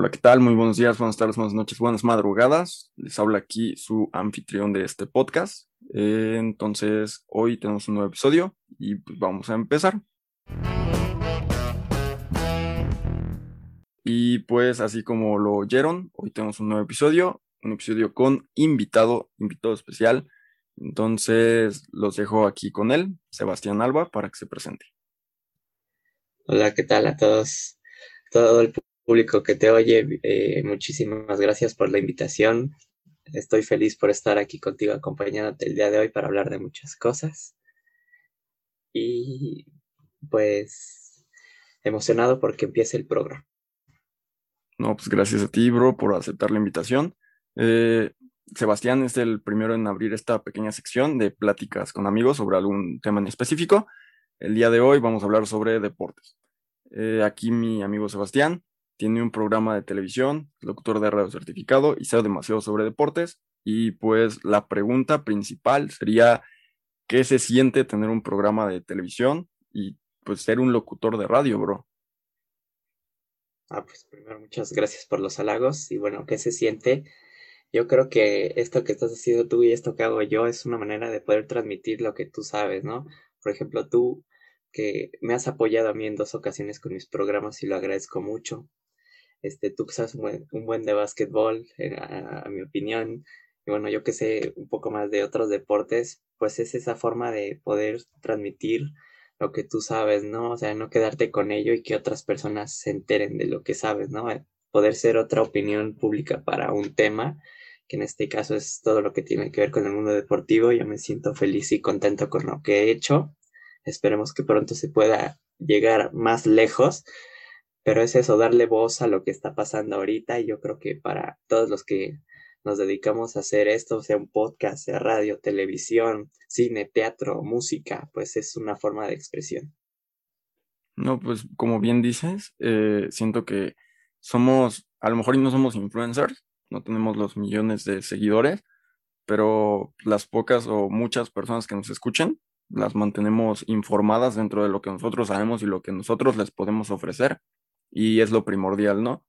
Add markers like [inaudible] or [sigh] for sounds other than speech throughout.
Hola, ¿qué tal? Muy buenos días, buenas tardes, buenas noches, buenas madrugadas. Les habla aquí su anfitrión de este podcast. Entonces, hoy tenemos un nuevo episodio y pues vamos a empezar. Y pues así como lo oyeron, hoy tenemos un nuevo episodio, un episodio con invitado, invitado especial. Entonces los dejo aquí con él, Sebastián Alba, para que se presente. Hola, ¿qué tal a todos? Todo el público que te oye, eh, muchísimas gracias por la invitación. Estoy feliz por estar aquí contigo acompañándote el día de hoy para hablar de muchas cosas. Y pues emocionado porque empiece el programa. No, pues gracias a ti, bro, por aceptar la invitación. Eh, Sebastián es el primero en abrir esta pequeña sección de pláticas con amigos sobre algún tema en específico. El día de hoy vamos a hablar sobre deportes. Eh, aquí mi amigo Sebastián tiene un programa de televisión, locutor de radio certificado y sabe demasiado sobre deportes. Y pues la pregunta principal sería, ¿qué se siente tener un programa de televisión y pues ser un locutor de radio, bro? Ah, pues primero muchas gracias por los halagos y bueno, ¿qué se siente? Yo creo que esto que estás haciendo tú y esto que hago yo es una manera de poder transmitir lo que tú sabes, ¿no? Por ejemplo, tú que me has apoyado a mí en dos ocasiones con mis programas y lo agradezco mucho este, tú sabes un buen, de básquetbol, eh, a, mi opinión, y bueno, yo que sé un poco más de otros deportes, pues es esa forma de poder transmitir lo que tú sabes, ¿no? O sea, no quedarte con ello y que otras personas se enteren de lo que sabes, ¿no? Eh, poder ser otra opinión pública para un tema, que en este caso es todo lo que tiene que ver con el mundo deportivo. Yo me siento feliz y contento con lo que he hecho. Esperemos que pronto se pueda llegar más lejos pero es eso, darle voz a lo que está pasando ahorita y yo creo que para todos los que nos dedicamos a hacer esto, sea un podcast, sea radio, televisión, cine, teatro, música, pues es una forma de expresión. No, pues como bien dices, eh, siento que somos, a lo mejor no somos influencers, no tenemos los millones de seguidores, pero las pocas o muchas personas que nos escuchen, las mantenemos informadas dentro de lo que nosotros sabemos y lo que nosotros les podemos ofrecer y es lo primordial, ¿no?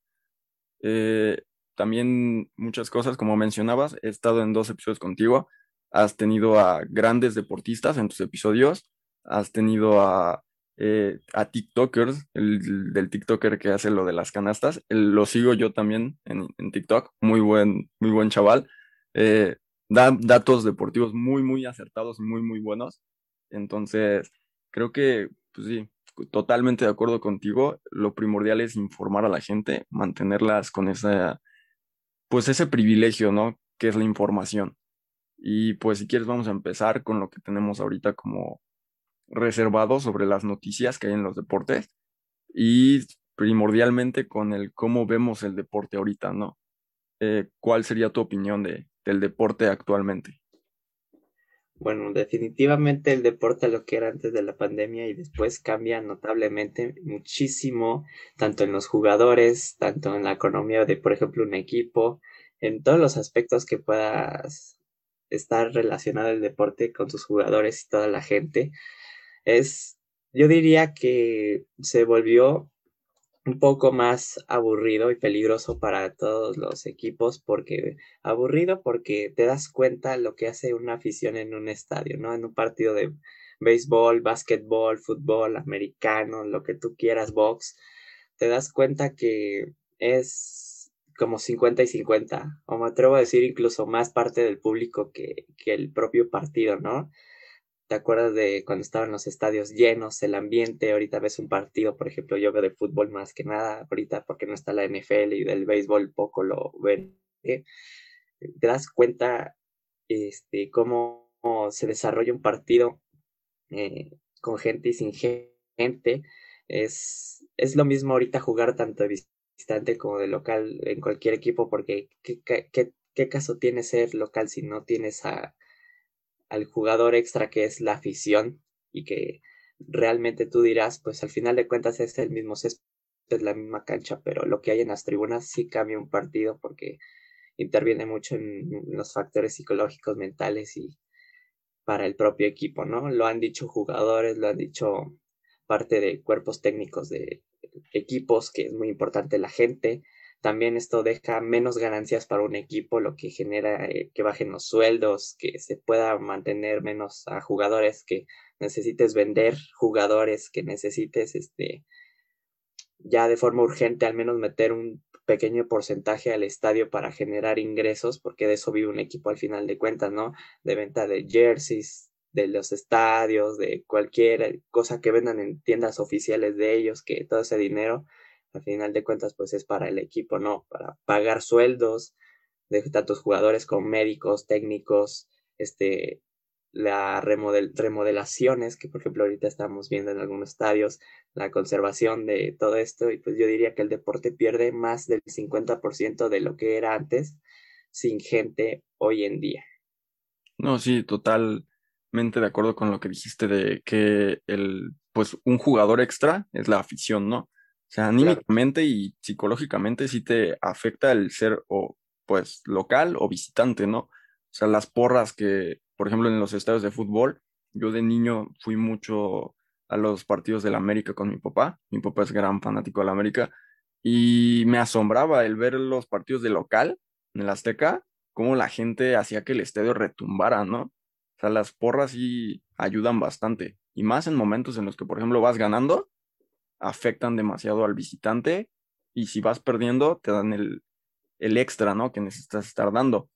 Eh, también muchas cosas, como mencionabas, he estado en dos episodios contigo, has tenido a grandes deportistas en tus episodios, has tenido a, eh, a TikTokers, el, del TikToker que hace lo de las canastas, lo sigo yo también en, en, TikTok, muy buen, muy buen chaval, eh, da datos deportivos muy, muy acertados muy, muy buenos, entonces creo que, pues sí, totalmente de acuerdo contigo. Lo primordial es informar a la gente, mantenerlas con esa, pues ese privilegio, ¿no? Que es la información. Y pues si quieres vamos a empezar con lo que tenemos ahorita como reservado sobre las noticias que hay en los deportes y primordialmente con el cómo vemos el deporte ahorita, ¿no? Eh, ¿Cuál sería tu opinión de, del deporte actualmente? Bueno, definitivamente el deporte lo que era antes de la pandemia y después cambia notablemente muchísimo, tanto en los jugadores, tanto en la economía de, por ejemplo, un equipo, en todos los aspectos que puedas estar relacionado el deporte con sus jugadores y toda la gente. Es, yo diría que se volvió un poco más aburrido y peligroso para todos los equipos porque aburrido porque te das cuenta lo que hace una afición en un estadio, ¿no? En un partido de béisbol, básquetbol, fútbol, americano, lo que tú quieras, box, te das cuenta que es como 50 y 50, o me atrevo a decir incluso más parte del público que, que el propio partido, ¿no? ¿Te acuerdas de cuando estaban los estadios llenos, el ambiente? Ahorita ves un partido, por ejemplo, yo veo de fútbol más que nada, ahorita porque no está la NFL y del béisbol poco lo ven. ¿eh? Te das cuenta este, cómo se desarrolla un partido eh, con gente y sin gente. Es, es lo mismo ahorita jugar tanto de visitante como de local en cualquier equipo, porque ¿qué, qué, qué caso tiene ser local si no tienes a al jugador extra que es la afición y que realmente tú dirás, pues al final de cuentas es el mismo césped, es la misma cancha, pero lo que hay en las tribunas sí cambia un partido porque interviene mucho en los factores psicológicos, mentales y para el propio equipo, ¿no? Lo han dicho jugadores, lo han dicho parte de cuerpos técnicos de equipos, que es muy importante la gente, también esto deja menos ganancias para un equipo, lo que genera eh, que bajen los sueldos, que se pueda mantener menos a jugadores, que necesites vender jugadores, que necesites este ya de forma urgente al menos meter un pequeño porcentaje al estadio para generar ingresos, porque de eso vive un equipo al final de cuentas, ¿no? De venta de jerseys, de los estadios, de cualquier cosa que vendan en tiendas oficiales de ellos, que todo ese dinero al final de cuentas pues es para el equipo, ¿no? Para pagar sueldos de tantos jugadores como médicos, técnicos, este, la remodel remodelaciones que por ejemplo ahorita estamos viendo en algunos estadios, la conservación de todo esto y pues yo diría que el deporte pierde más del 50% de lo que era antes sin gente hoy en día. No, sí, totalmente de acuerdo con lo que dijiste de que el pues un jugador extra es la afición, ¿no? O sea, anímicamente y psicológicamente sí te afecta el ser o pues local o visitante, ¿no? O sea, las porras que, por ejemplo, en los estadios de fútbol, yo de niño fui mucho a los partidos del América con mi papá. Mi papá es gran fanático del América y me asombraba el ver los partidos de local en el Azteca, cómo la gente hacía que el estadio retumbara, ¿no? O sea, las porras sí ayudan bastante. Y más en momentos en los que, por ejemplo, vas ganando afectan demasiado al visitante y si vas perdiendo te dan el, el extra, ¿no? Que necesitas estar dando.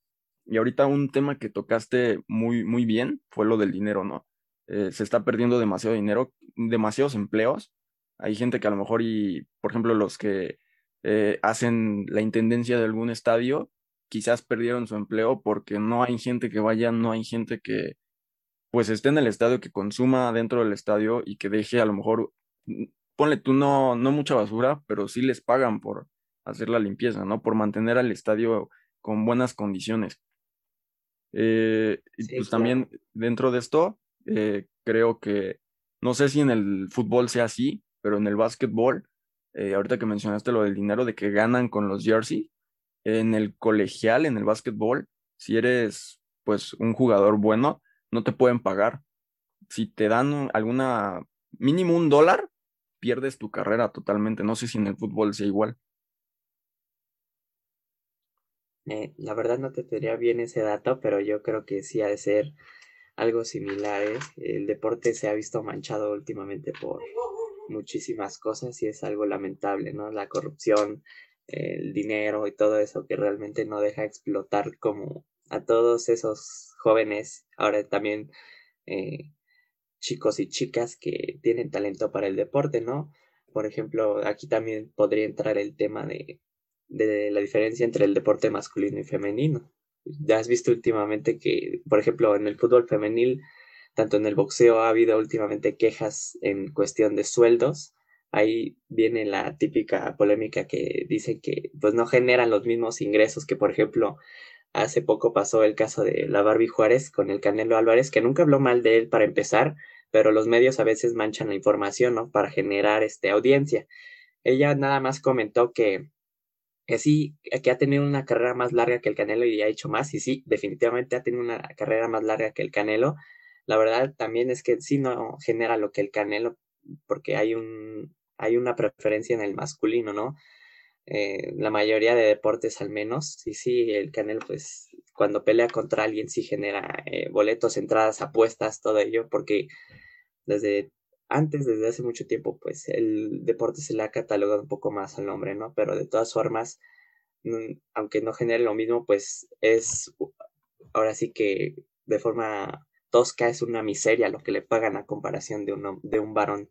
Y ahorita un tema que tocaste muy, muy bien fue lo del dinero, ¿no? Eh, se está perdiendo demasiado dinero, demasiados empleos. Hay gente que a lo mejor, y por ejemplo, los que eh, hacen la intendencia de algún estadio, quizás perdieron su empleo porque no hay gente que vaya, no hay gente que pues esté en el estadio, que consuma dentro del estadio y que deje a lo mejor ponle tú no, no mucha basura, pero sí les pagan por hacer la limpieza, ¿no? Por mantener al estadio con buenas condiciones. Eh, y pues también dentro de esto, eh, creo que, no sé si en el fútbol sea así, pero en el básquetbol, eh, ahorita que mencionaste lo del dinero de que ganan con los jersey, en el colegial, en el básquetbol, si eres pues un jugador bueno, no te pueden pagar. Si te dan alguna, mínimo un dólar, pierdes tu carrera totalmente. No sé si en el fútbol sea igual. Eh, la verdad no te tendría bien ese dato, pero yo creo que sí ha de ser algo similar. ¿eh? El deporte se ha visto manchado últimamente por muchísimas cosas y es algo lamentable, ¿no? La corrupción, el dinero y todo eso que realmente no deja explotar como a todos esos jóvenes. Ahora también eh, chicos y chicas que tienen talento para el deporte, ¿no? Por ejemplo, aquí también podría entrar el tema de, de la diferencia entre el deporte masculino y femenino. Ya has visto últimamente que, por ejemplo, en el fútbol femenil, tanto en el boxeo ha habido últimamente quejas en cuestión de sueldos. Ahí viene la típica polémica que dice que pues no generan los mismos ingresos que, por ejemplo, hace poco pasó el caso de la Barbie Juárez con el Canelo Álvarez, que nunca habló mal de él para empezar, pero los medios a veces manchan la información, ¿no? Para generar este, audiencia. Ella nada más comentó que, sí, que ha tenido una carrera más larga que el Canelo y ha hecho más, y sí, definitivamente ha tenido una carrera más larga que el Canelo. La verdad también es que sí no genera lo que el Canelo, porque hay un, hay una preferencia en el masculino, ¿no? Eh, la mayoría de deportes al menos, y sí, el Canelo pues cuando pelea contra alguien sí genera eh, boletos, entradas, apuestas, todo ello, porque desde antes, desde hace mucho tiempo, pues el deporte se le ha catalogado un poco más al nombre, ¿no? Pero de todas formas, aunque no genere lo mismo, pues es ahora sí que de forma tosca es una miseria lo que le pagan a comparación de un, de un varón.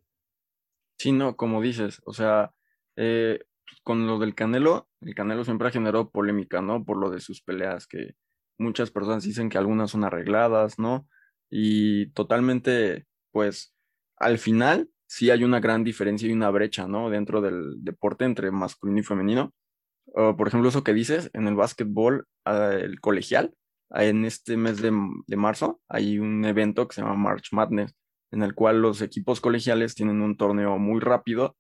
Sí, no, como dices, o sea, eh, con lo del Canelo, el Canelo siempre ha generado polémica, ¿no? Por lo de sus peleas, que muchas personas dicen que algunas son arregladas, ¿no? Y totalmente pues al final sí hay una gran diferencia y una brecha, ¿no? Dentro del deporte entre masculino y femenino. por ejemplo, eso que dices, en el básquetbol, ah, el colegial, en este mes de, marzo hay un evento que se llama March Madness, en el cual los equipos colegiales tienen un torneo muy rápido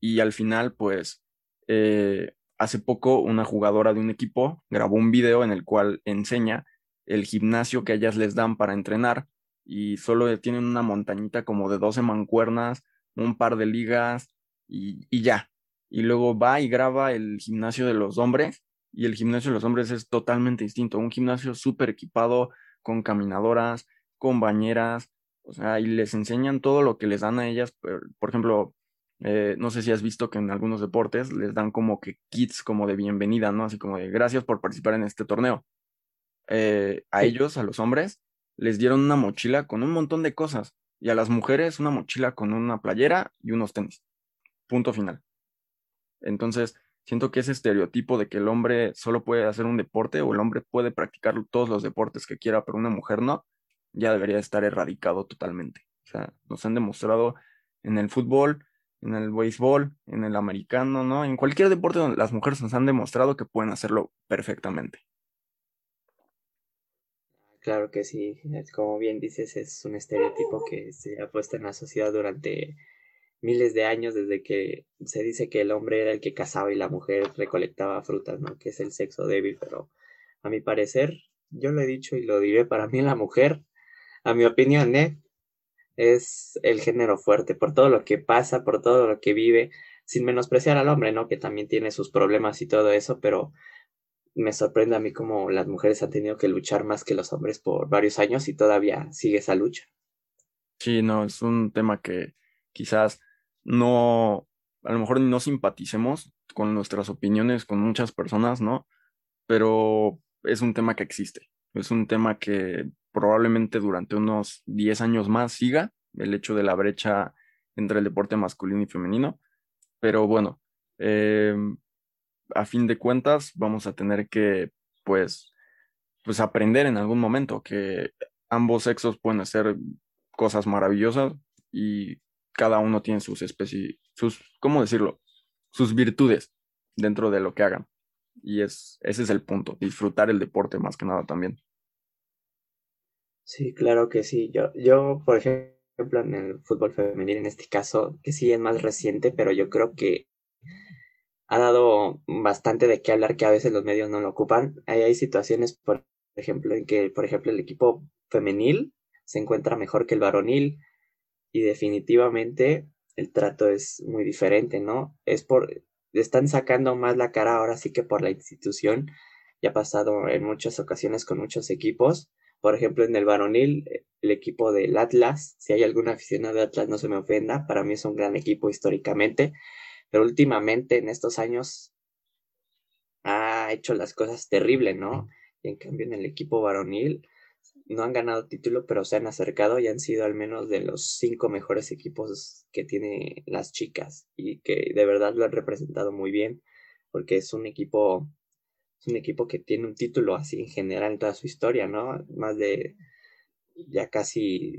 y al final, pues, eh, hace poco una jugadora de un equipo grabó un video en el cual enseña el gimnasio que ellas les dan para entrenar y solo tienen una montañita como de 12 mancuernas, un par de ligas y, ya. y luego va y graba el gimnasio de los hombres y el gimnasio de los hombres es totalmente distinto, un gimnasio súper equipado con caminadoras, con bañeras, o sea, y les enseñan todo lo que les dan a ellas, por, ejemplo, eh, no sé si has visto que en algunos deportes les dan como que kits como de bienvenida, ¿no? Así como de gracias por participar en este torneo. Eh, a ellos, a los hombres, les dieron una mochila con un montón de cosas y a las mujeres una mochila con una playera y unos tenis. Punto final. Entonces, siento que ese estereotipo de que el hombre solo puede hacer un deporte o el hombre puede practicar todos los deportes que quiera, pero una mujer no, ya debería estar erradicado totalmente. O sea, nos han demostrado en el fútbol, en el béisbol, en el americano, ¿no? En cualquier deporte donde las mujeres nos han demostrado que pueden hacerlo perfectamente. Claro que sí, como bien dices, es un estereotipo que se ha puesto en la sociedad durante miles de años desde que se dice que el hombre era el que cazaba y la mujer recolectaba frutas, ¿no? Que es el sexo débil, pero a mi parecer, yo lo he dicho y lo diré, para mí la mujer, a mi opinión, ¿eh? es el género fuerte, por todo lo que pasa, por todo lo que vive, sin menospreciar al hombre, ¿no? Que también tiene sus problemas y todo eso, pero me sorprende a mí como las mujeres han tenido que luchar más que los hombres por varios años y todavía sigue esa lucha. Sí, no, es un tema que quizás no, a lo mejor no simpaticemos con nuestras opiniones con muchas personas, ¿no? Pero es un tema que existe, es un tema que probablemente durante unos 10 años más siga el hecho de la brecha entre el deporte masculino y femenino, pero bueno, em, a fin de cuentas vamos a tener que, pues, pues aprender en algún momento que ambos sexos pueden hacer cosas maravillosas y cada uno tiene sus especies, sus, ¿cómo decirlo? Sus virtudes dentro de lo que hagan. Y es, ese es el punto, disfrutar el deporte más que nada también. Sí, claro que sí. Yo, yo, por ejemplo, en el fútbol femenil, en este caso, que sí es más reciente, pero yo creo que ha dado bastante de qué hablar que a veces los medios no lo ocupan. Hay, situaciones, por ejemplo, en que, por ejemplo, el equipo femenil se encuentra mejor que el varonil y definitivamente el trato es muy diferente, ¿no? Es por, están sacando más la cara ahora sí que por la institución. Ya ha pasado en muchas ocasiones con muchos equipos. Por ejemplo, en el varonil, el equipo del Atlas, si hay algún aficionado de Atlas, no se me ofenda, para mí es un gran equipo históricamente, pero últimamente en estos años ha hecho las cosas terribles, ¿no? Y en cambio en el equipo varonil no han ganado título, pero se han acercado y han sido al menos de los cinco mejores equipos que tiene las chicas y que de verdad lo han representado muy bien porque es un equipo es un equipo que tiene un título así en general en toda su historia, ¿no? Más de ya casi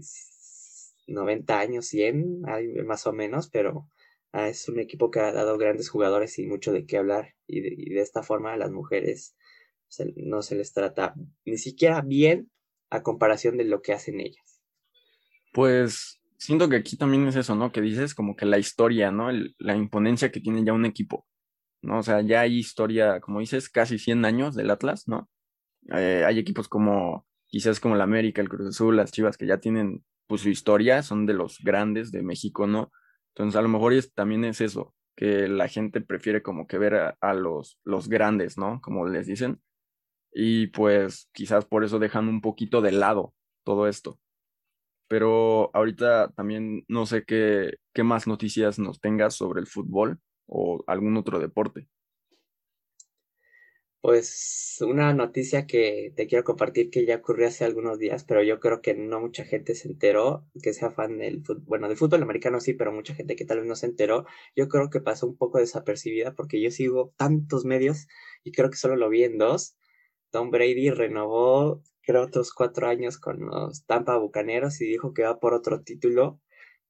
90 años, 100, más o menos, pero ah, es un equipo que ha dado grandes jugadores y mucho de qué hablar y de, esta forma a las mujeres no se les trata ni siquiera bien a comparación de lo que hacen ellas. Pues siento que aquí también es eso, ¿no? Que dices como que la historia, ¿no? la imponencia que tiene ya un equipo, ¿no? O sea, ya hay historia, como dices, casi 100 años del Atlas, ¿no? Eh, hay equipos como, quizás como la América, el Cruz Azul, las Chivas, que ya tienen pues su historia, son de los grandes de México, ¿no? Entonces a lo mejor es, también es eso, que la gente prefiere como que ver a, los, los grandes, ¿no? Como les dicen, y pues quizás por eso dejan un poquito de lado todo esto. Pero ahorita también no sé qué, qué más noticias nos tengas sobre el fútbol o algún otro deporte. Pues una noticia que te quiero compartir que ya ocurrió hace algunos días, pero yo creo que no mucha gente se enteró, que sea fan del fútbol, bueno, del fútbol americano sí, pero mucha gente que tal vez no se enteró, yo creo que pasó un poco desapercibida porque yo sigo tantos medios y creo que solo lo vi en dos, Tom Brady renovó, creo, otros cuatro años con los Tampa Bucaneros y dijo que va por otro título.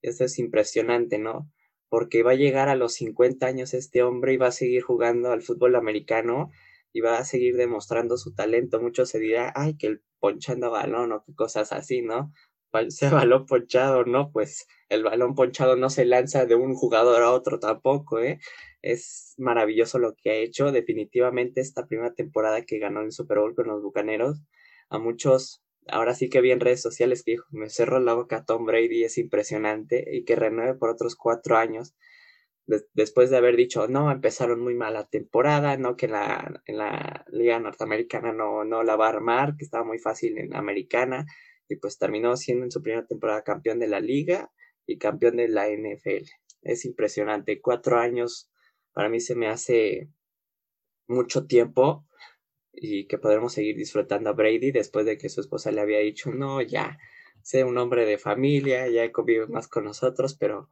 Eso es impresionante, ¿no? Porque va a llegar a los 50 años este hombre y va a seguir jugando al fútbol americano y va a seguir demostrando su talento. Muchos se dirá, ay, que el ponchando balón o qué cosas así, ¿no? Sea balón ponchado, ¿no? Pues el balón ponchado no se lanza de un jugador a otro tampoco, ¿eh? es maravilloso lo que ha hecho. Definitivamente esta primera temporada que ganó el Super Bowl con los Bucaneros, a muchos, ahora sí que vi en redes sociales que dijo, me cerró la boca Tom Brady, es impresionante, y que renueve por otros cuatro años. Después de haber dicho, no, empezaron muy mal la temporada, no, que la, en la liga norteamericana no, no la va a armar, que estaba muy fácil en americana, y pues terminó siendo en su primera temporada campeón de la liga y campeón de la NFL. Es impresionante, cuatro años para mí se me hace mucho tiempo y que podremos seguir disfrutando a Brady después de que su esposa le había dicho, no, ya, sé un hombre de familia, ya convive más con nosotros, pero,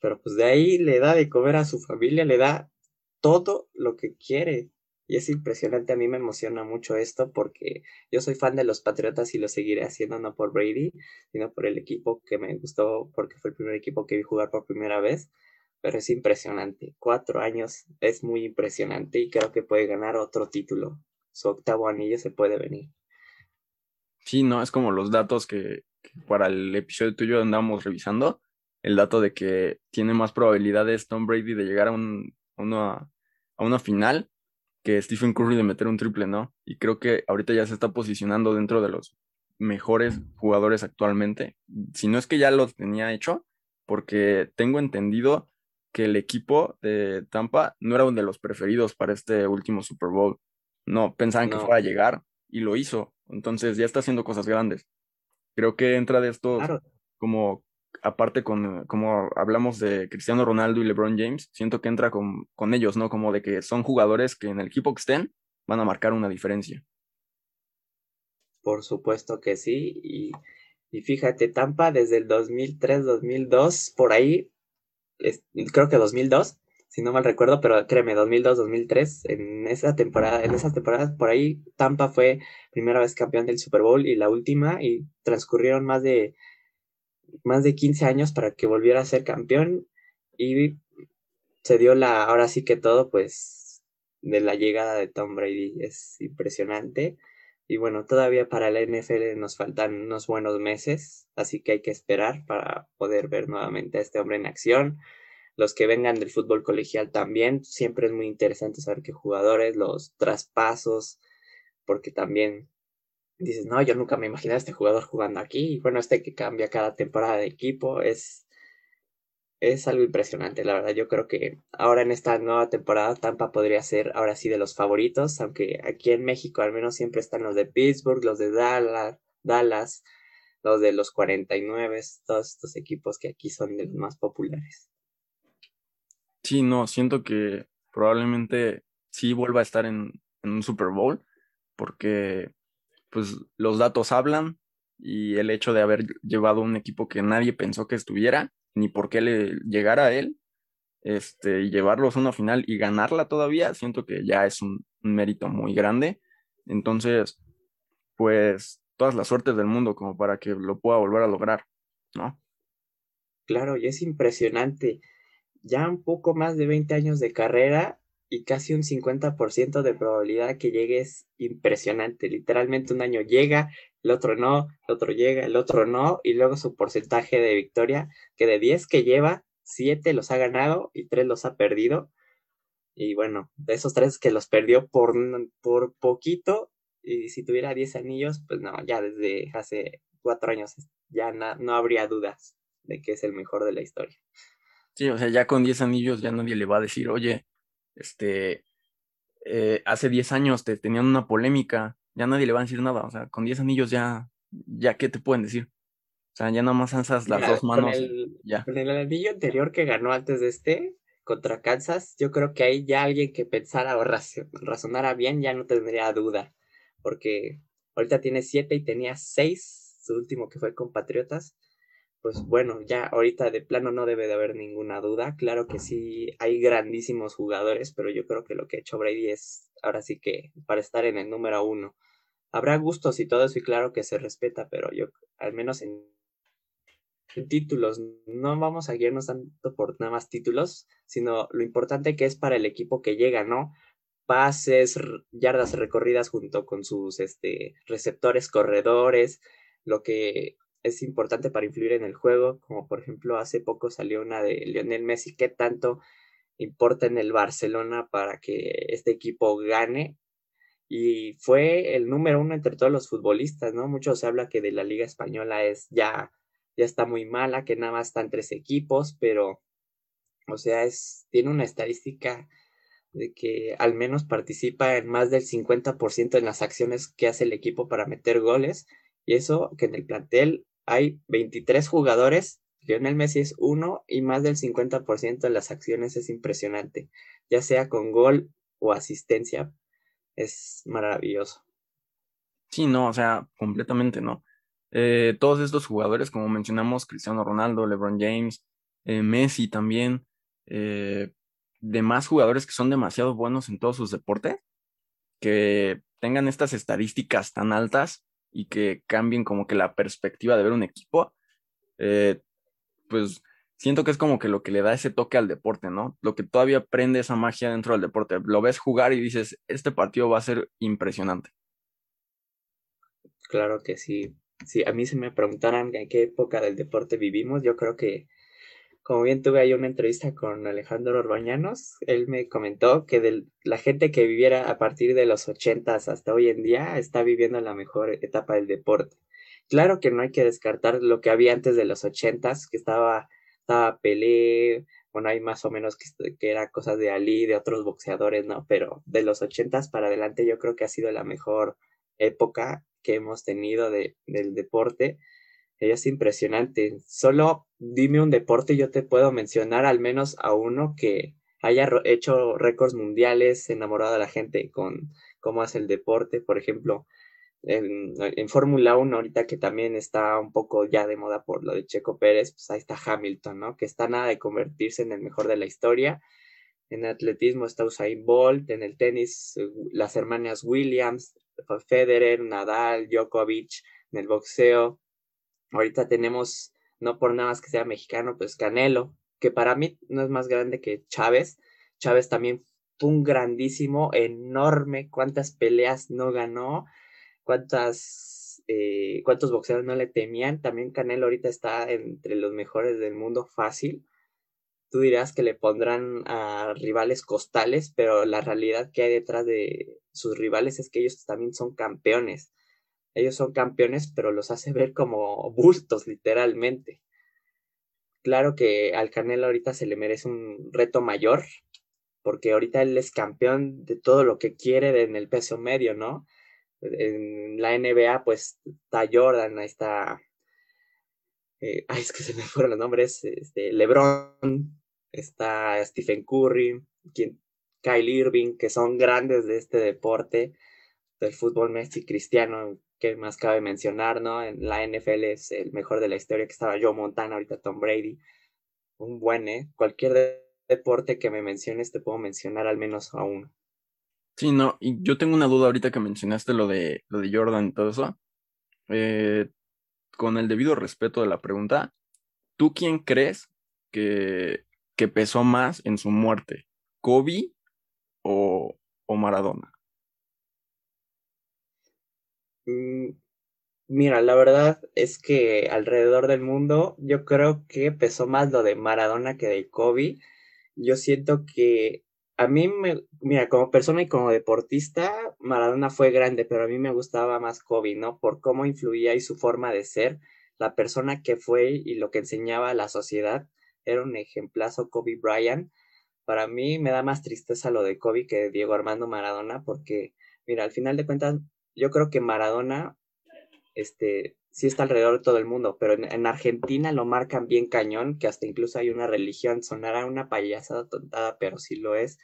pero pues de ahí le da de comer a su familia, le da todo lo que quiere. Y es impresionante, a mí me emociona mucho esto porque yo soy fan de los Patriotas y lo seguiré haciendo no por Brady, sino por el equipo que me gustó porque fue el primer equipo que vi jugar por primera vez. Pero es impresionante, cuatro años es muy impresionante y creo que puede ganar otro título. Su octavo anillo se puede venir. Sí, no, es como los datos que, para el episodio tuyo andamos revisando, el dato de que tiene más probabilidades Tom Brady de llegar a, un, una, a una final que Stephen Curry de meter un triple, ¿no? Y creo que ahorita ya se está posicionando dentro de los mejores jugadores actualmente. Si no es que ya lo tenía hecho, porque tengo entendido que el equipo de Tampa no era uno de los preferidos para este último Super Bowl. No pensaban que fuera a llegar y lo hizo. Entonces ya está haciendo cosas grandes. Creo que entra de estos, como aparte con, como hablamos de Cristiano Ronaldo y LeBron James, siento que entra con, con ellos, ¿no? Como de que son jugadores que en el equipo que estén van a marcar una diferencia. Por supuesto que sí. Y, y fíjate, Tampa desde el 2003, 2002, por ahí, creo que 2002, si no mal recuerdo, pero créeme, 2002, 2003, en esa temporada, en esas temporadas por ahí, Tampa fue primera vez campeón del Super Bowl y la última, y transcurrieron más de, más de 15 años para que volviera a ser campeón, y se dio la, ahora sí que todo, pues, de la llegada de Tom Brady, es impresionante. Y bueno, todavía para la NFL nos faltan unos buenos meses, así que hay que esperar para poder ver nuevamente a este hombre en acción los que vengan del fútbol colegial también. Siempre es muy interesante saber qué jugadores, los traspasos, porque también dices, no, yo nunca me imaginé a este jugador jugando aquí. Y bueno, este que cambia cada temporada de equipo es, es algo impresionante, la verdad. Yo creo que ahora en esta nueva temporada Tampa podría ser ahora sí de los favoritos, aunque aquí en México al menos siempre están los de Pittsburgh, los de Dallas, Dallas los de los 49, todos estos equipos que aquí son de los más populares. Sí, no, siento que probablemente sí vuelva a estar en, un Super Bowl, porque pues los datos hablan y el hecho de haber llevado un equipo que nadie pensó que estuviera, ni por qué le llegara a él, este, y llevarlos a una final y ganarla todavía, siento que ya es un, un mérito muy grande. Entonces, pues todas las suertes del mundo como para que lo pueda volver a lograr, ¿no? Claro, y es impresionante ya un poco más de 20 años de carrera y casi un 50% de probabilidad que llegue es impresionante. Literalmente un año llega, el otro no, el otro llega, el otro no, y luego su porcentaje de victoria, que de 10 que lleva, 7 los ha ganado y 3 los ha perdido. Y bueno, de esos 3 que los perdió por, por poquito, y si tuviera 10 anillos, pues no, ya desde hace 4 años ya no habría dudas de que es el mejor de la historia. Sí, o sea, ya con 10 anillos ya nadie le va a decir, oye, este, eh, hace 10 años te tenían una polémica, ya nadie le va a decir nada, o sea, con 10 anillos ya, ya, ¿qué te pueden decir? O sea, ya nada más alzas las dos manos. Con el, ya. con el anillo anterior que ganó antes de este, contra Kansas, yo creo que ahí ya alguien que pensara o razonara bien ya no tendría duda, porque ahorita tiene 7 y tenía 6, su último que fue con Patriotas, pues bueno, ya ahorita de plano no debe de haber ninguna duda. Claro que sí, hay grandísimos jugadores, pero yo creo que lo que ha hecho Brady es ahora sí que para estar en el número uno. Habrá gustos y todo eso y claro que se respeta, pero yo al menos en, títulos no vamos a guiarnos tanto por nada más títulos, sino lo importante que es para el equipo que llega, ¿no? Pases, yardas recorridas junto con sus este, receptores, corredores, lo que es importante para influir en el juego, como por ejemplo hace poco salió una de Lionel Messi, ¿qué tanto importa en el Barcelona para que este equipo gane? Y fue el número uno entre todos los futbolistas, ¿no? Mucho se habla que de la Liga Española es ya, ya está muy mala, que nada más están tres equipos, pero O sea, es, tiene una estadística de que al menos participa en más del 50% en las acciones que hace el equipo para meter goles. Y eso que en el plantel hay 23 jugadores, Lionel Messi es uno y más del 50% de las acciones es impresionante, ya sea con gol o asistencia. Es maravilloso. Sí, no, o sea, completamente no. Eh, todos estos jugadores, como mencionamos, Cristiano Ronaldo, LeBron James, eh, Messi también, eh, demás jugadores que son demasiado buenos en todos sus deportes, que tengan estas estadísticas tan altas y que cambien como que la perspectiva de ver un equipo, eh, pues siento que es como que lo que le da ese toque al deporte, ¿no? Lo que todavía prende esa magia dentro del deporte. Lo ves jugar y dices, este partido va a ser impresionante. Claro que sí. Si a mí se me preguntaran en qué época del deporte vivimos, yo creo que como bien tuve ahí una entrevista con Alejandro Orbañanos, él me comentó que la gente que viviera a partir de los ochentas hasta hoy en día está viviendo la mejor etapa del deporte. Claro que no hay que descartar lo que había antes de los ochentas, que estaba, estaba Pelé, bueno, hay más o menos que, que era cosas de Ali, de otros boxeadores, ¿no? Pero de los ochentas para adelante yo creo que ha sido la mejor época que hemos tenido de, del deporte es impresionante. Solo dime un deporte y yo te puedo mencionar al menos a uno que haya hecho récords mundiales, enamorado a la gente con cómo hace el deporte. Por ejemplo, en, en Fórmula 1, ahorita que también está un poco ya de moda por lo de Checo Pérez, pues ahí está Hamilton, ¿no? Que está nada de convertirse en el mejor de la historia. En atletismo está Usain Bolt, en el tenis eh, las hermanas Williams, Federer, Nadal, Djokovic, en el boxeo Ahorita tenemos, no por nada más que sea mexicano, pues Canelo, que para mí no es más grande que Chávez. Chávez también fue un grandísimo, enorme, cuántas peleas no ganó, cuántas, eh, cuántos boxeadores no le temían. También Canelo ahorita está entre los mejores del mundo fácil. Tú dirás que le pondrán a rivales costales, pero la realidad que hay detrás de sus rivales es que ellos también son campeones ellos son campeones, pero los hace ver como bultos, literalmente. Claro que al Canelo ahorita se le merece un reto mayor, porque ahorita él es campeón de todo lo que quiere en el peso medio, ¿no? En la NBA, pues está Jordan, ahí está. Eh, [laughs] ay, es que se me fueron los nombres. Este, LeBron, está Stephen Curry, quien, Kyle Irving, que son grandes de este deporte, del fútbol Messi Cristiano, que más cabe mencionar, ¿no? En la NFL es el mejor de la historia que estaba Joe Montana, ahorita Tom Brady. Un buen, ¿eh? Cualquier deporte que me menciones te puedo mencionar al menos a uno. Sí, no, y yo tengo una duda ahorita que mencionaste lo de, lo de Jordan y todo eso. Eh, con el debido respeto de la pregunta, ¿tú quién crees que, que pesó más en su muerte? ¿Kobe o, o Maradona? Mm, mira, la verdad es que alrededor del mundo yo creo que pesó más lo de Maradona que de Kobe. Yo siento que a mí me, mira, como persona y como deportista, Maradona fue grande, pero a mí me gustaba más Kobe, ¿no? Por cómo influía y su forma de ser, la persona que fue y lo que enseñaba a la sociedad. Era un ejemplazo Kobe Bryant. Para mí me da más tristeza lo de Kobe que de Diego Armando Maradona, porque, mira, al final de cuentas, yo creo que Maradona, este, sí está alrededor de todo el mundo, pero en, Argentina lo marcan bien cañón, que hasta incluso hay una religión, sonará una payasada tontada, pero sí lo es.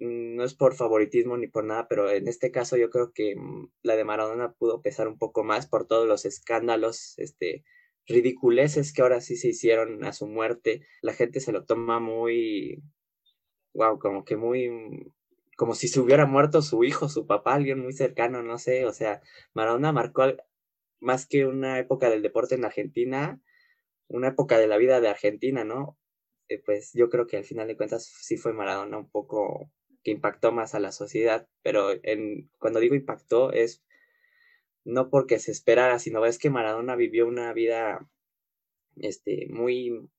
Mm, no es por favoritismo ni por nada, pero en este caso yo creo que mm, la de Maradona pudo pesar un poco más por todos los escándalos, este, ridiculeces que ahora sí se hicieron a su muerte. La gente se lo toma muy, wow, como que muy como si se hubiera muerto su hijo, su papá, alguien muy cercano, no sé, o sea, Maradona marcó más que una época del deporte en Argentina, una época de la vida de Argentina, ¿no? Eh, pues yo creo que al final de cuentas sí fue Maradona un poco que impactó más a la sociedad, pero en, cuando digo impactó es no porque se esperara, sino es que Maradona vivió una vida este muy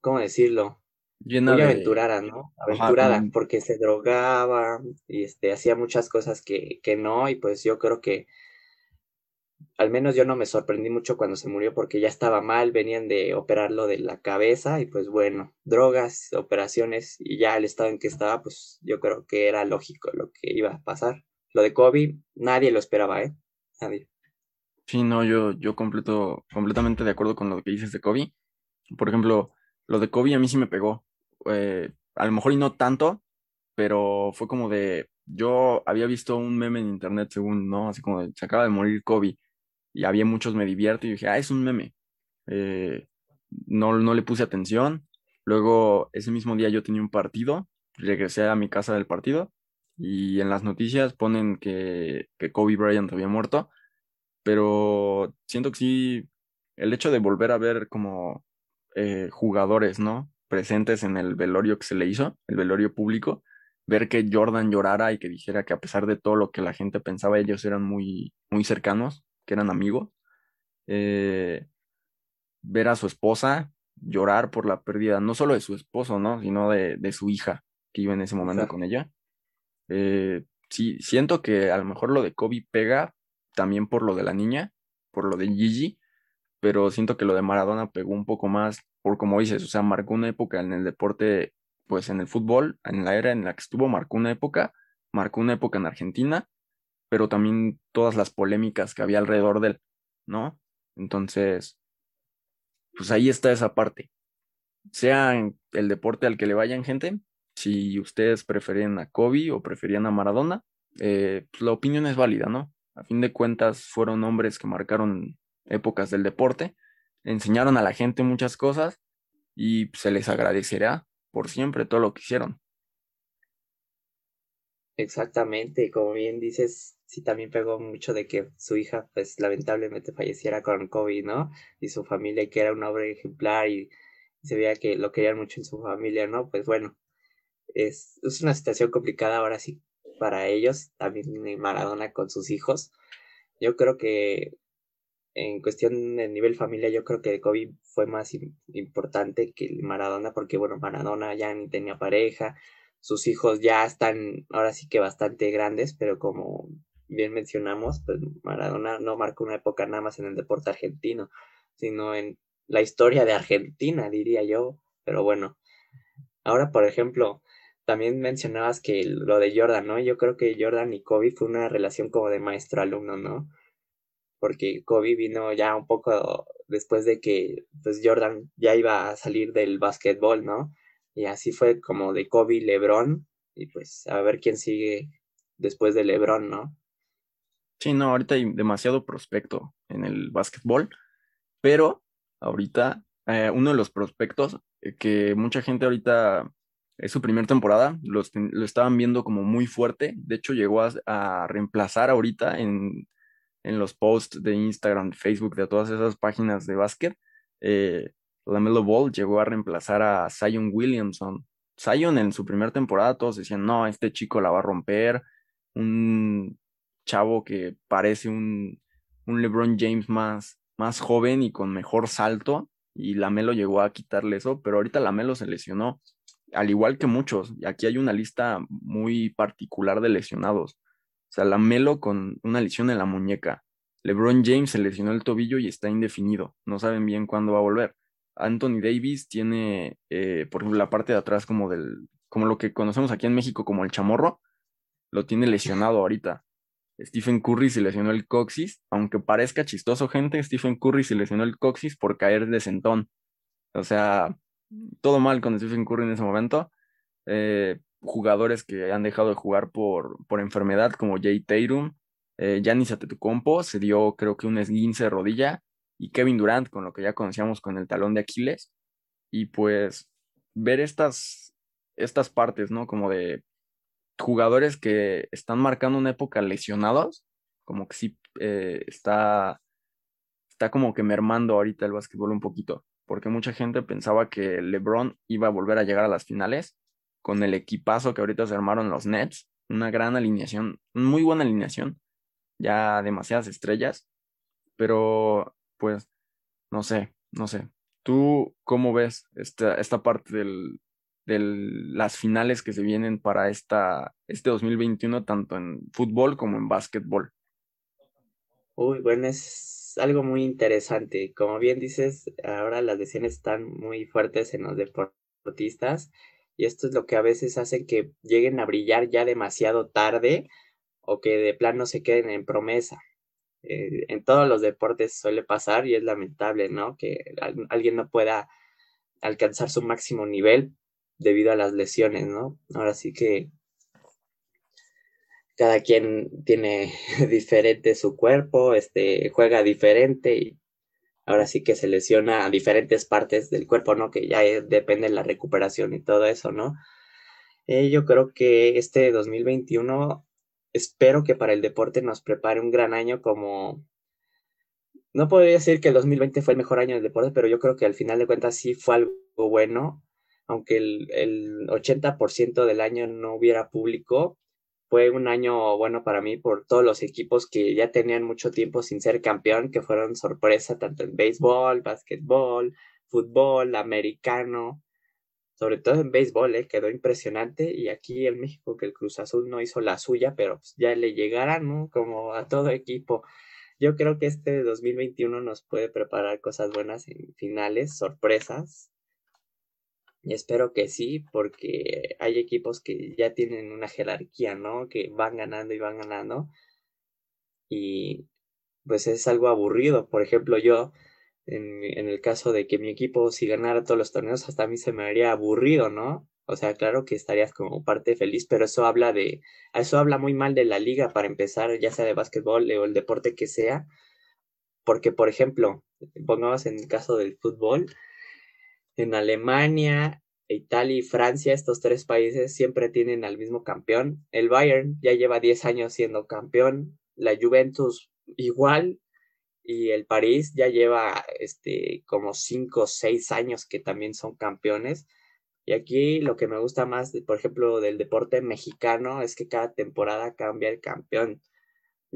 ¿cómo decirlo? Muy aventurada, ¿no? Aventurada, porque se drogaba y este, hacía muchas cosas que, que no, y pues yo creo que al menos yo no me sorprendí mucho cuando se murió porque ya estaba mal, venían de operarlo de la cabeza y pues bueno, drogas, operaciones y ya el estado en que estaba, pues yo creo que era lógico lo que iba a pasar. Lo de Kobe, nadie lo esperaba, ¿eh? Nadie. Sí, no, yo, yo completo, completamente de acuerdo con lo que dices de Kobe. Por ejemplo, lo de Kobe a mí sí me pegó. Eh, a lo mejor y no tanto, pero fue como de, yo había visto un meme en internet según, ¿no? Así como se acaba de morir Kobe y había muchos me divierte y dije, ah, es un meme. Eh, no, no le puse atención. Luego, ese mismo día yo tenía un partido, regresé a mi casa del partido y en las noticias ponen que, que Kobe Bryant había muerto pero siento que sí, el hecho de volver a ver como eh, jugadores, ¿no? Presentes en el velorio que se le hizo, el velorio público, ver que Jordan llorara y que dijera que a pesar de todo lo que la gente pensaba, ellos eran muy, muy cercanos, que eran amigos. Eh, ver a su esposa llorar por la pérdida, no solo de su esposo, ¿no? Sino de, de su hija, que iba en ese momento con ella. Eh, sí, siento que a lo mejor lo de Kobe pega, también por lo de la niña, por lo de Gigi, pero siento que lo de Maradona pegó un poco más por como dices, o sea, marcó una época en el deporte, pues en el fútbol, en la era en la que estuvo, marcó una época, marcó una época en Argentina, pero también todas las polémicas que había alrededor de él, ¿no? Entonces, pues ahí está esa parte. Sea el deporte al que le vayan gente, si ustedes preferían a Kobe o preferían a Maradona, eh, pues la opinión es válida, ¿no? A fin de cuentas, fueron hombres que marcaron épocas del deporte, enseñaron a la gente muchas cosas y se les agradecerá por siempre todo lo que hicieron. Exactamente, como bien dices, sí también pegó mucho de que su hija, pues lamentablemente falleciera con COVID, ¿no? Y su familia, que era un hombre ejemplar y se veía que lo querían mucho en su familia, ¿no? Pues bueno, es, es una situación complicada ahora sí para ellos, también Maradona con sus hijos. Yo creo que en cuestión de nivel familia, yo creo que Kobe fue más importante que Maradona, porque bueno, Maradona ya ni tenía pareja, sus hijos ya están ahora sí que bastante grandes, pero como bien mencionamos, pues Maradona no marcó una época nada más en el deporte argentino, sino en la historia de Argentina, diría yo. Pero bueno, ahora por ejemplo, también mencionabas que lo de Jordan, ¿no? Yo creo que Jordan y Kobe fue una relación como de maestro-alumno, ¿no? Porque Kobe vino ya un poco después de que pues Jordan ya iba a salir del básquetbol, ¿no? Y así fue como de Kobe, LeBron, y pues a ver quién sigue después de LeBron, ¿no? Sí, no, ahorita hay demasiado prospecto en el básquetbol, pero ahorita eh, uno de los prospectos eh, que mucha gente ahorita es su primera temporada, lo, estaban viendo como muy fuerte, de hecho llegó a, reemplazar ahorita en, los posts de Instagram, Facebook, de todas esas páginas de básquet, eh, la Melo Ball llegó a reemplazar a Zion Williamson. Zion en su primera temporada todos decían, no, este chico la va a romper, un chavo que parece un, un LeBron James más, más joven y con mejor salto, y la Melo llegó a quitarle eso, pero ahorita la Melo se lesionó al igual que muchos, y aquí hay una lista muy particular de lesionados. Sea, la Melo con una lesión en la muñeca. LeBron James se lesionó el tobillo y está indefinido. No saben bien cuándo va a volver. Anthony Davis tiene, eh, por ejemplo, la parte de atrás como del, como lo que conocemos aquí en México como el chamorro, lo tiene lesionado ahorita. Stephen Curry se lesionó el coxis, aunque parezca chistoso, gente, Stephen Curry se lesionó el coxis por caer de sentón. O sea, todo mal con Stephen Curry en ese momento. Eh, jugadores que han dejado de jugar por, por enfermedad, como Jay Tatum, eh, Giannis Antetokounmpo se dio creo que un esguince de rodilla y Kevin Durant con lo que ya conocíamos con el talón de Aquiles y pues ver estas estas partes, ¿no? Como de jugadores que están marcando una época lesionados, como que sí eh, está está como que mermando ahorita el básquetbol un poquito porque mucha gente pensaba que LeBron iba a volver a llegar a las finales con el equipazo que ahorita se armaron los Nets, una gran alineación, muy buena alineación, ya demasiadas estrellas, pero pues no sé, no sé. ¿Tú cómo ves esta, esta parte del, de las finales que se vienen para esta, este 2021, tanto en fútbol como en básquetbol? Uy, bueno, es algo muy interesante. Como bien dices, ahora las lesiones están muy fuertes en los deportistas y esto es lo que a veces hace que lleguen a brillar ya demasiado tarde o que de plano se queden en promesa. Eh, en todos los deportes suele pasar y es lamentable, ¿no? Que alguien no pueda alcanzar su máximo nivel debido a las lesiones, ¿no? Ahora sí que cada quien tiene [laughs] diferente su cuerpo, este, juega diferente y ahora sí que se lesiona a diferentes partes del cuerpo, ¿no? Que ya depende de la recuperación y todo eso, ¿no? Eh, yo creo que este 2021 espero que para el deporte nos prepare un gran año como... No podría decir que el 2020 fue el mejor año del deporte, pero yo creo que al final de cuentas sí fue algo bueno, aunque el, el 80% del año no hubiera público, fue un año bueno para mí por todos los equipos que ya tenían mucho tiempo sin ser campeón, que fueron sorpresa tanto en béisbol, básquetbol, fútbol, americano, sobre todo en béisbol, eh, quedó impresionante y aquí en México que el Cruz Azul no hizo la suya, pero pues, ya le llegará, ¿no? Como a todo equipo. Yo creo que este 2021 nos puede preparar cosas buenas en finales, sorpresas, y espero que sí, porque hay equipos que ya tienen una jerarquía, ¿no? Que van ganando y van ganando. Y pues es algo aburrido. Por ejemplo, yo, en, el caso de que mi equipo si ganara todos los torneos, hasta a mí se me haría aburrido, ¿no? O sea, claro que estarías como parte feliz, pero eso habla de, eso habla muy mal de la liga para empezar, ya sea de básquetbol o el deporte que sea. Porque, por ejemplo, pongamos en el caso del fútbol, en Alemania, Italia y Francia, estos tres países siempre tienen al mismo campeón. El Bayern ya lleva 10 años siendo campeón, la Juventus igual, y el París ya lleva este, como 5 o 6 años que también son campeones. Y aquí lo que me gusta más, por ejemplo, del deporte mexicano es que cada temporada cambia el campeón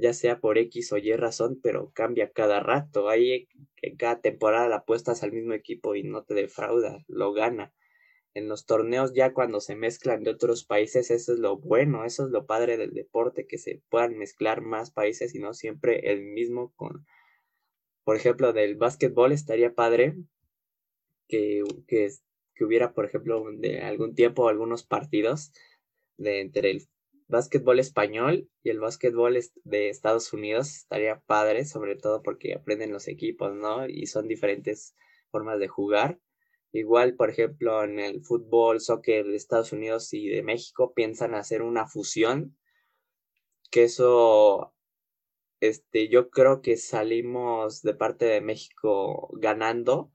ya sea por X o Y razón, pero cambia cada rato. Ahí en cada temporada la apuestas al mismo equipo y no te defrauda, lo gana. En los torneos ya cuando se mezclan de otros países, eso es lo bueno, eso es lo padre del deporte, que se puedan mezclar más países y no siempre el mismo con, por ejemplo, del básquetbol estaría padre que, que, que hubiera, por ejemplo, de algún tiempo algunos partidos de entre el básquetbol español y el básquetbol de Estados Unidos estaría padre, sobre todo porque aprenden los equipos, ¿no? Y son diferentes formas de jugar. Igual, por ejemplo, en el fútbol, soccer de Estados Unidos y de México piensan hacer una fusión, que eso, este, yo creo que salimos de parte de México ganando,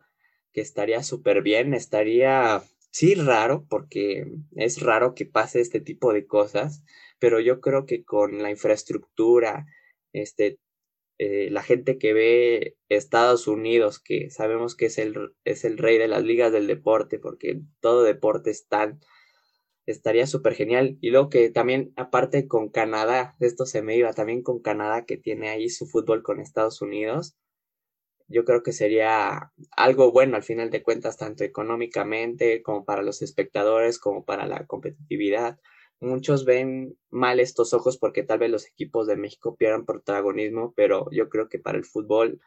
que estaría súper bien, estaría, sí, raro, porque es raro que pase este tipo de cosas, pero yo creo que con la infraestructura, este, eh, la gente que ve Estados Unidos, que sabemos que es el, es el rey de las ligas del deporte, porque todo deporte está, estaría súper genial. Y luego que también, aparte con Canadá, esto se me iba, también con Canadá que tiene ahí su fútbol con Estados Unidos, yo creo que sería algo bueno al final de cuentas, tanto económicamente como para los espectadores, como para la competitividad muchos ven mal estos ojos porque tal vez los equipos de México pierdan protagonismo, pero yo creo que para el fútbol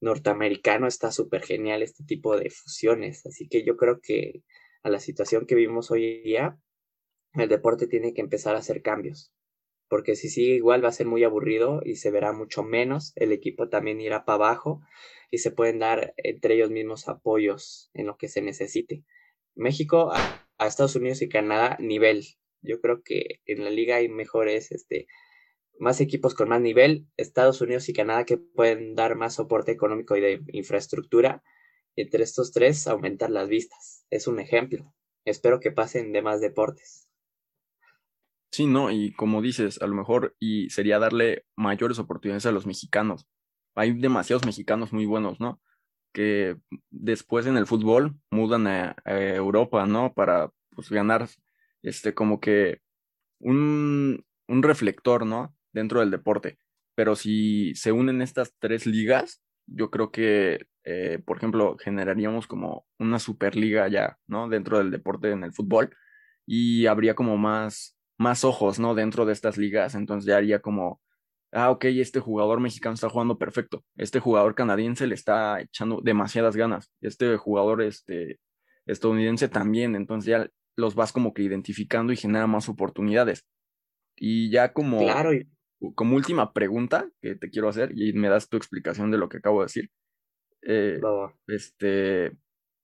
norteamericano está súper genial este tipo de fusiones. Así que yo creo que a la situación que vivimos hoy día, el deporte tiene que empezar a hacer cambios. Porque si sigue igual va a ser muy aburrido y se verá mucho menos, el equipo también irá para abajo y se pueden dar entre ellos mismos apoyos en lo que se necesite. México a Estados Unidos y Canadá nivel, yo creo que en la liga hay mejores, este, más equipos con más nivel, Estados Unidos y Canadá que pueden dar más soporte económico y de infraestructura. Y entre estos tres, aumentar las vistas. Es un ejemplo. Espero que pasen de más deportes. Sí, no, y como dices, a lo mejor y sería darle mayores oportunidades a los mexicanos. Hay demasiados mexicanos muy buenos, ¿no? Que después en el fútbol mudan a, Europa, ¿no? Para pues, ganar este, como que un, un reflector, ¿no? Dentro del deporte. Pero si se unen estas tres ligas, yo creo que, eh, por ejemplo, generaríamos como una superliga ya, ¿no? Dentro del deporte en el fútbol y habría como más, más ojos, ¿no? Dentro de estas ligas, entonces ya haría como ah, ok, este jugador mexicano está jugando perfecto, este jugador canadiense le está echando demasiadas ganas, este jugador este, estadounidense también, entonces ya los vas como que identificando y genera más oportunidades. Y ya como, claro. como última pregunta que te quiero hacer, y me das tu explicación de lo que acabo de decir, eh, este,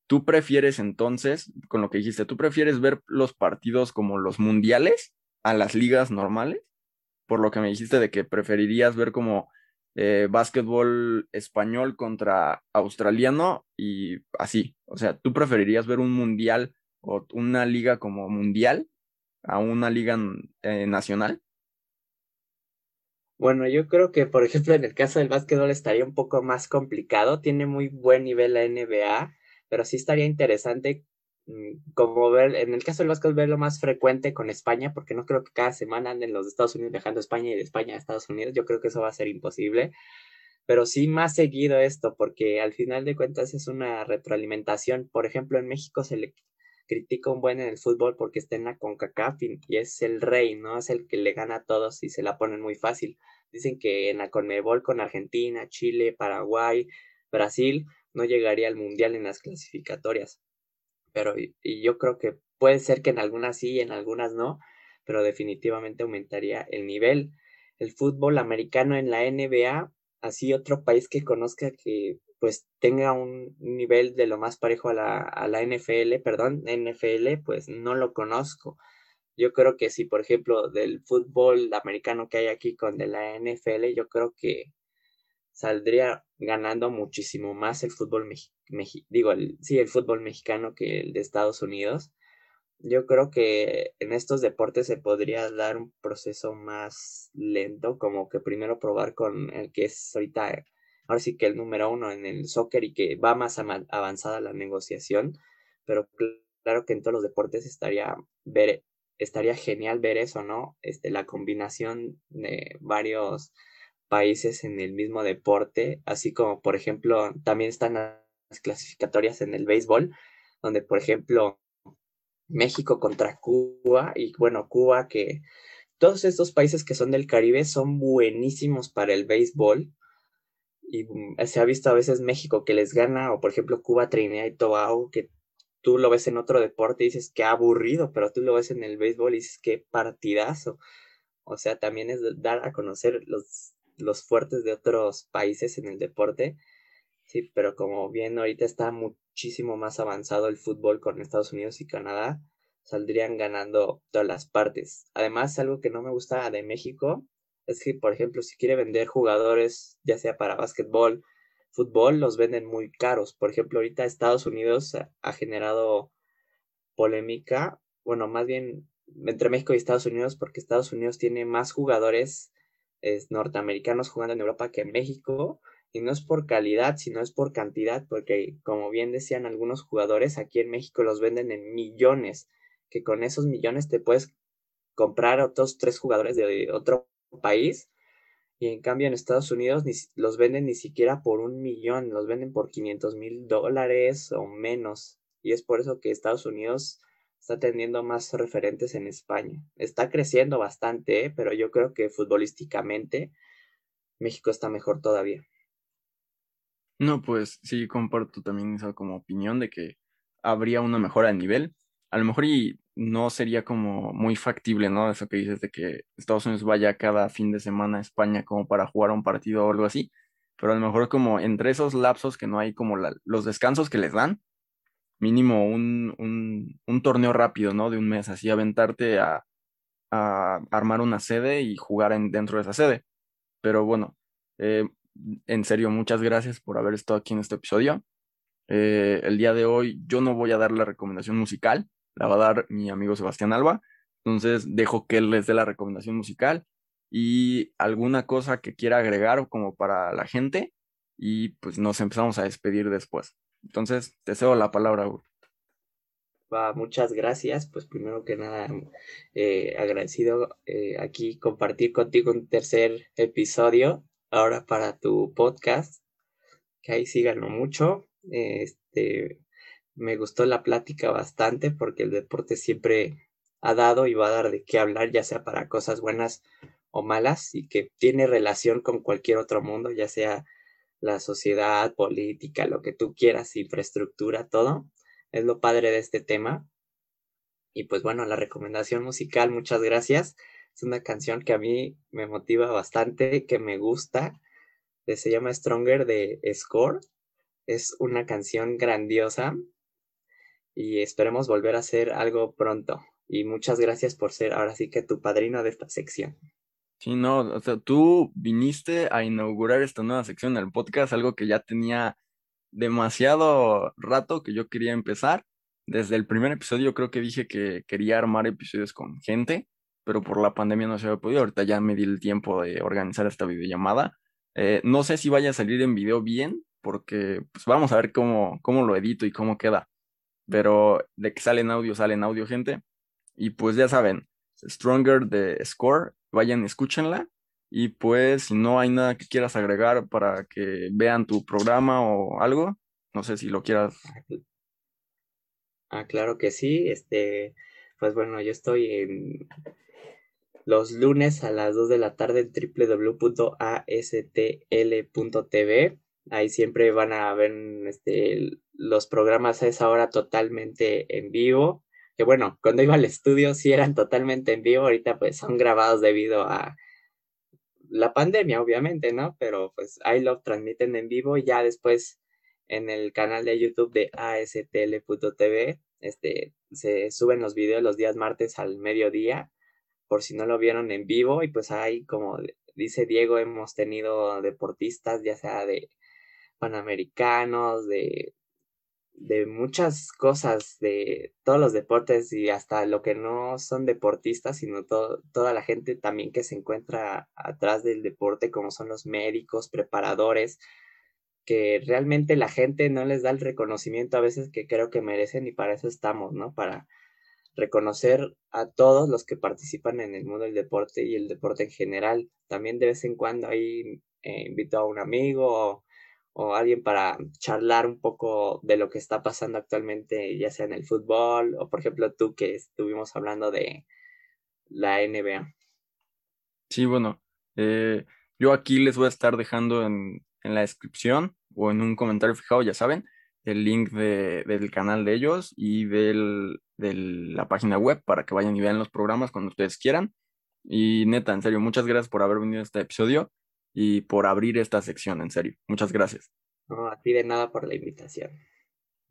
¿tú prefieres entonces, con lo que dijiste, tú prefieres ver los partidos como los mundiales a las ligas normales? Por lo que me dijiste de que preferirías ver como eh, básquetbol español contra australiano y así. O sea, ¿tú preferirías ver un mundial o una liga como mundial a una liga eh, nacional? Bueno, yo creo que, por ejemplo, en el caso del básquetbol estaría un poco más complicado. Tiene muy buen nivel la NBA, pero sí estaría interesante como ver, en el caso del básquetbol, verlo más frecuente con España, porque no creo que cada semana anden los Estados Unidos viajando a España y de España a Estados Unidos. Yo creo que eso va a ser imposible. Pero sí más seguido esto, porque al final de cuentas es una retroalimentación. Por ejemplo, en México se le critica un buen en el fútbol porque está en la CONCACAF y es el rey, ¿no? Es el que le gana a todos y se la ponen muy fácil. Dicen que en la CONMEBOL con Argentina, Chile, Paraguay, Brasil no llegaría al mundial en las clasificatorias. Pero y, yo creo que puede ser que en algunas sí y en algunas no, pero definitivamente aumentaría el nivel. El fútbol americano en la NBA, así otro país que conozca que pues tenga un nivel de lo más parejo a la, a la NFL, perdón, NFL, pues no lo conozco. Yo creo que si, por ejemplo, del fútbol americano que hay aquí con de la NFL, yo creo que saldría ganando muchísimo más el fútbol mexicano, digo, sí, el fútbol mexicano que el de Estados Unidos. Yo creo que en estos deportes se podría dar un proceso más lento, como que primero probar con el que es ahorita ahora sí que el número uno en el soccer y que va más avanzada la negociación, pero claro que en todos los deportes estaría estaría genial ver eso, ¿no? Este, la combinación de varios países en el mismo deporte, así como por ejemplo también están las clasificatorias en el béisbol, donde por ejemplo México contra Cuba y bueno, Cuba que todos estos países que son del Caribe son buenísimos para el béisbol y se ha visto a veces México que les gana, o por ejemplo Cuba, Trinidad y Tobago, que tú lo ves en otro deporte y dices que aburrido, pero tú lo ves en el béisbol y dices que partidazo. O sea, también es dar a conocer los, los fuertes de otros países en el deporte. Sí, pero como bien ahorita está muchísimo más avanzado el fútbol con Estados Unidos y Canadá, saldrían ganando todas las partes. Además, algo que no me gusta de México es que, por ejemplo, si quiere vender jugadores, ya sea para básquetbol, fútbol, los venden muy caros. Por ejemplo, ahorita Estados Unidos ha generado polémica, bueno, más bien entre México y Estados Unidos, porque Estados Unidos tiene más jugadores norteamericanos jugando en Europa que en México, y no es por calidad, sino es por cantidad, porque como bien decían algunos jugadores, aquí en México los venden en millones, que con esos millones te puedes comprar otros tres jugadores de otro país y en cambio en Estados Unidos ni, los venden ni siquiera por un millón, los venden por 500 mil dólares o menos. Y es por eso que Estados Unidos está teniendo más referentes en España. Está creciendo bastante, ¿eh? pero yo creo que futbolísticamente México está mejor todavía. No, pues sí, comparto también esa como opinión de que habría una mejora de nivel. A lo mejor y no sería como muy factible, ¿no? Eso que dices de que Estados Unidos vaya cada fin de semana a España como para jugar un partido o algo así, pero a lo mejor como entre esos lapsos que no hay como los descansos que les dan, mínimo un, un, torneo rápido, ¿no? De un mes, así aventarte a, a armar una sede y jugar en, dentro de esa sede. Pero bueno, eh, en serio, muchas gracias por haber estado aquí en este episodio. Eh, el día de hoy yo no voy a dar la recomendación musical, la va a dar mi amigo Sebastián Alba. Entonces dejo que él les dé la recomendación musical y alguna cosa que quiera agregar como para la gente y pues nos empezamos a despedir después. Entonces te cedo la palabra. Va, muchas gracias. Pues primero que nada, eh, agradecido eh, aquí compartir contigo un tercer episodio ahora para tu podcast. Que ahí síganlo mucho. Este, me gustó la plática bastante porque el deporte siempre ha dado y va a dar de qué hablar, ya sea para cosas buenas o malas y que tiene relación con cualquier otro mundo, ya sea la sociedad, política, lo que tú quieras, infraestructura, todo. Es lo padre de este tema. Y pues bueno, la recomendación musical, muchas gracias. Es una canción que a mí me motiva bastante, que me gusta. Se llama Stronger de Score. Es una canción grandiosa y esperemos volver a hacer algo pronto. Y muchas gracias por ser ahora sí que tu padrino de esta sección. Sí, no, o sea, tú viniste a inaugurar esta nueva sección del podcast, algo que ya tenía demasiado rato que yo quería empezar. Desde el primer episodio creo que dije que quería armar episodios con gente, pero por la pandemia no se había podido. Ahorita ya me di el tiempo de organizar esta videollamada. Eh, no sé si vaya a salir en video bien, porque pues vamos a ver cómo, cómo lo edito y cómo queda. Pero de que sale en audio, sale audio, gente. Y pues ya saben, Stronger de Score vayan, escúchenla. Y pues, si no hay nada que quieras agregar para que vean tu programa o algo, no sé si lo quieras. Ah, claro que sí. Este, pues bueno, yo estoy en los lunes a las 2 de la tarde en www.astl.tv. Ahí siempre van a ver este, los programas a esa hora totalmente en vivo que bueno, cuando iba al estudio sí eran totalmente en vivo, ahorita pues son grabados debido a la pandemia, obviamente, ¿no? Pero pues ahí lo transmiten en vivo y ya después en el canal de YouTube de astl.tv, este, se suben los videos los días martes al mediodía, por si no lo vieron en vivo, y pues ahí, como dice Diego, hemos tenido deportistas, ya sea de panamericanos, de de muchas cosas, de todos los deportes y hasta lo que no son deportistas, sino toda la gente también que se encuentra atrás del deporte, como son los médicos, preparadores, que realmente la gente no les da el reconocimiento a veces que creo que merecen y para eso estamos, ¿no? Para reconocer a todos los que participan en el mundo del deporte y el deporte en general. También de vez en cuando ahí eh, invito a un amigo o alguien para charlar un poco de lo que está pasando actualmente, ya sea en el fútbol o por ejemplo tú que estuvimos hablando de la NBA. Sí, bueno, eh, yo aquí les voy a estar dejando en, en, la descripción o en un comentario fijado, ya saben, el link de, del canal de ellos y del, de la página web para que vayan y vean los programas cuando ustedes quieran. Y neta, en serio, muchas gracias por haber venido a este episodio y por abrir esta sección, en serio. Muchas gracias. No, a ti de nada por la invitación.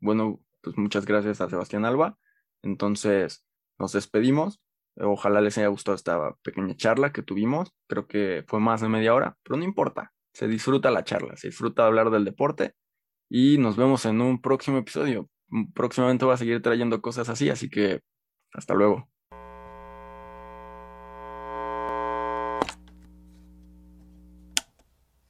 Bueno, pues muchas gracias a Sebastián Alba. Entonces, nos despedimos. Ojalá les haya gustado esta pequeña charla que tuvimos. Creo que fue más de media hora, pero no importa. Se disfruta la charla, se disfruta hablar del deporte y nos vemos en un próximo episodio. Próximamente voy a seguir trayendo cosas así, así que hasta luego.